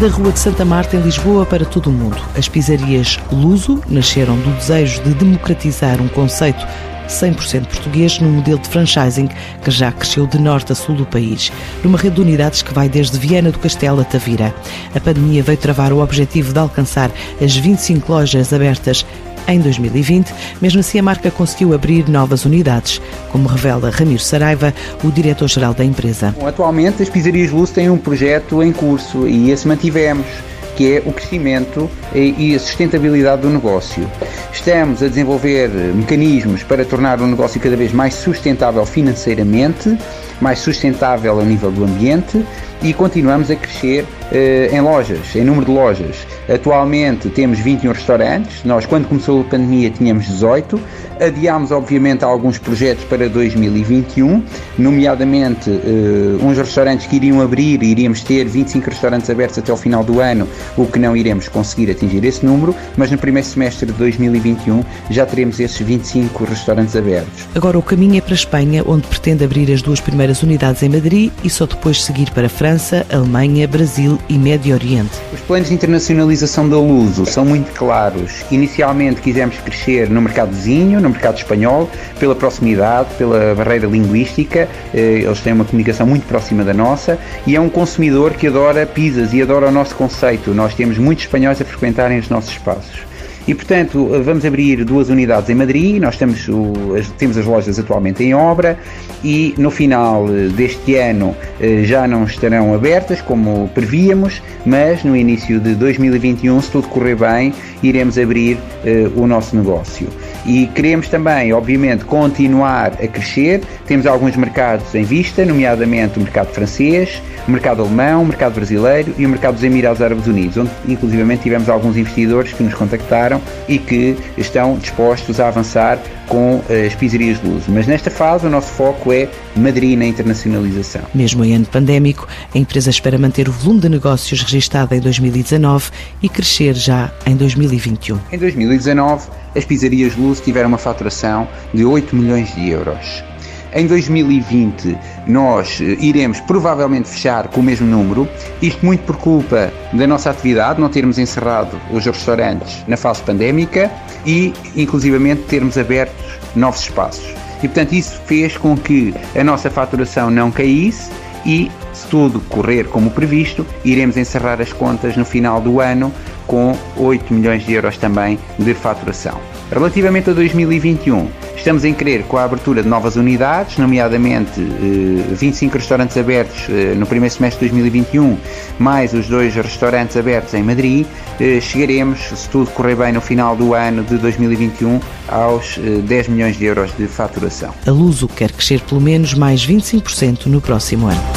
Da Rua de Santa Marta, em Lisboa, para todo o mundo. As pizzarias Luso nasceram do desejo de democratizar um conceito 100% português no modelo de franchising que já cresceu de norte a sul do país, numa rede de unidades que vai desde Viana do Castelo a Tavira. A pandemia veio travar o objetivo de alcançar as 25 lojas abertas em 2020. Mesmo assim, a marca conseguiu abrir novas unidades, como revela Ramiro Saraiva, o diretor-geral da empresa. Atualmente, as pizzarias Luz têm um projeto em curso e esse mantivemos que é o crescimento e a sustentabilidade do negócio. Estamos a desenvolver mecanismos para tornar o negócio cada vez mais sustentável financeiramente, mais sustentável a nível do ambiente e continuamos a crescer eh, em lojas, em número de lojas. Atualmente temos 21 restaurantes, nós quando começou a pandemia tínhamos 18, adiámos obviamente alguns projetos para 2021, nomeadamente uh, uns restaurantes que iriam abrir, iríamos ter 25 restaurantes abertos até o final do ano, o que não iremos conseguir atingir esse número, mas no primeiro semestre de 2021 já teremos esses 25 restaurantes abertos. Agora o caminho é para a Espanha, onde pretende abrir as duas primeiras unidades em Madrid e só depois seguir para a França, Alemanha, Brasil e Médio Oriente. Os planos de internacionalização da Luso são muito claros. Inicialmente quisemos crescer no mercado vizinho, no mercado espanhol, pela proximidade, pela barreira linguística. Eh, eles têm uma comunicação muito próxima da nossa e é um consumidor que adora pizzas e adora o nosso conceito. Nós temos muitos espanhóis a frequentarem os nossos espaços. E, portanto, vamos abrir duas unidades em Madrid, nós temos, o, as, temos as lojas atualmente em obra e no final eh, deste ano eh, já não estarão abertas como prevíamos, mas no início de 2021, se tudo correr bem, iremos abrir uh, o nosso negócio. E queremos também, obviamente, continuar a crescer. Temos alguns mercados em vista, nomeadamente o mercado francês, o mercado alemão, o mercado brasileiro e o mercado dos Emirados Árabes Unidos, onde inclusivamente tivemos alguns investidores que nos contactaram e que estão dispostos a avançar com eh, as pizzerias de luz. Mas nesta fase o nosso foco é Madrid na internacionalização. Mesmo em ano pandémico, a empresa espera manter o volume de negócios registado em 2019 e crescer já em 2021. Em 2019, as pizzerias de luz tiveram uma faturação de 8 milhões de euros. Em 2020 nós eh, iremos provavelmente fechar com o mesmo número, isto muito por culpa da nossa atividade, não termos encerrado os restaurantes na fase pandémica e inclusivamente termos abertos novos espaços. E portanto isso fez com que a nossa faturação não caísse e, se tudo correr como previsto, iremos encerrar as contas no final do ano com 8 milhões de euros também de faturação. Relativamente a 2021, Estamos em querer com a abertura de novas unidades, nomeadamente 25 eh, restaurantes abertos eh, no primeiro semestre de 2021, mais os dois restaurantes abertos em Madrid. Eh, chegaremos, se tudo correr bem, no final do ano de 2021 aos 10 milhões de euros de faturação. A Luso quer crescer pelo menos mais 25% no próximo ano.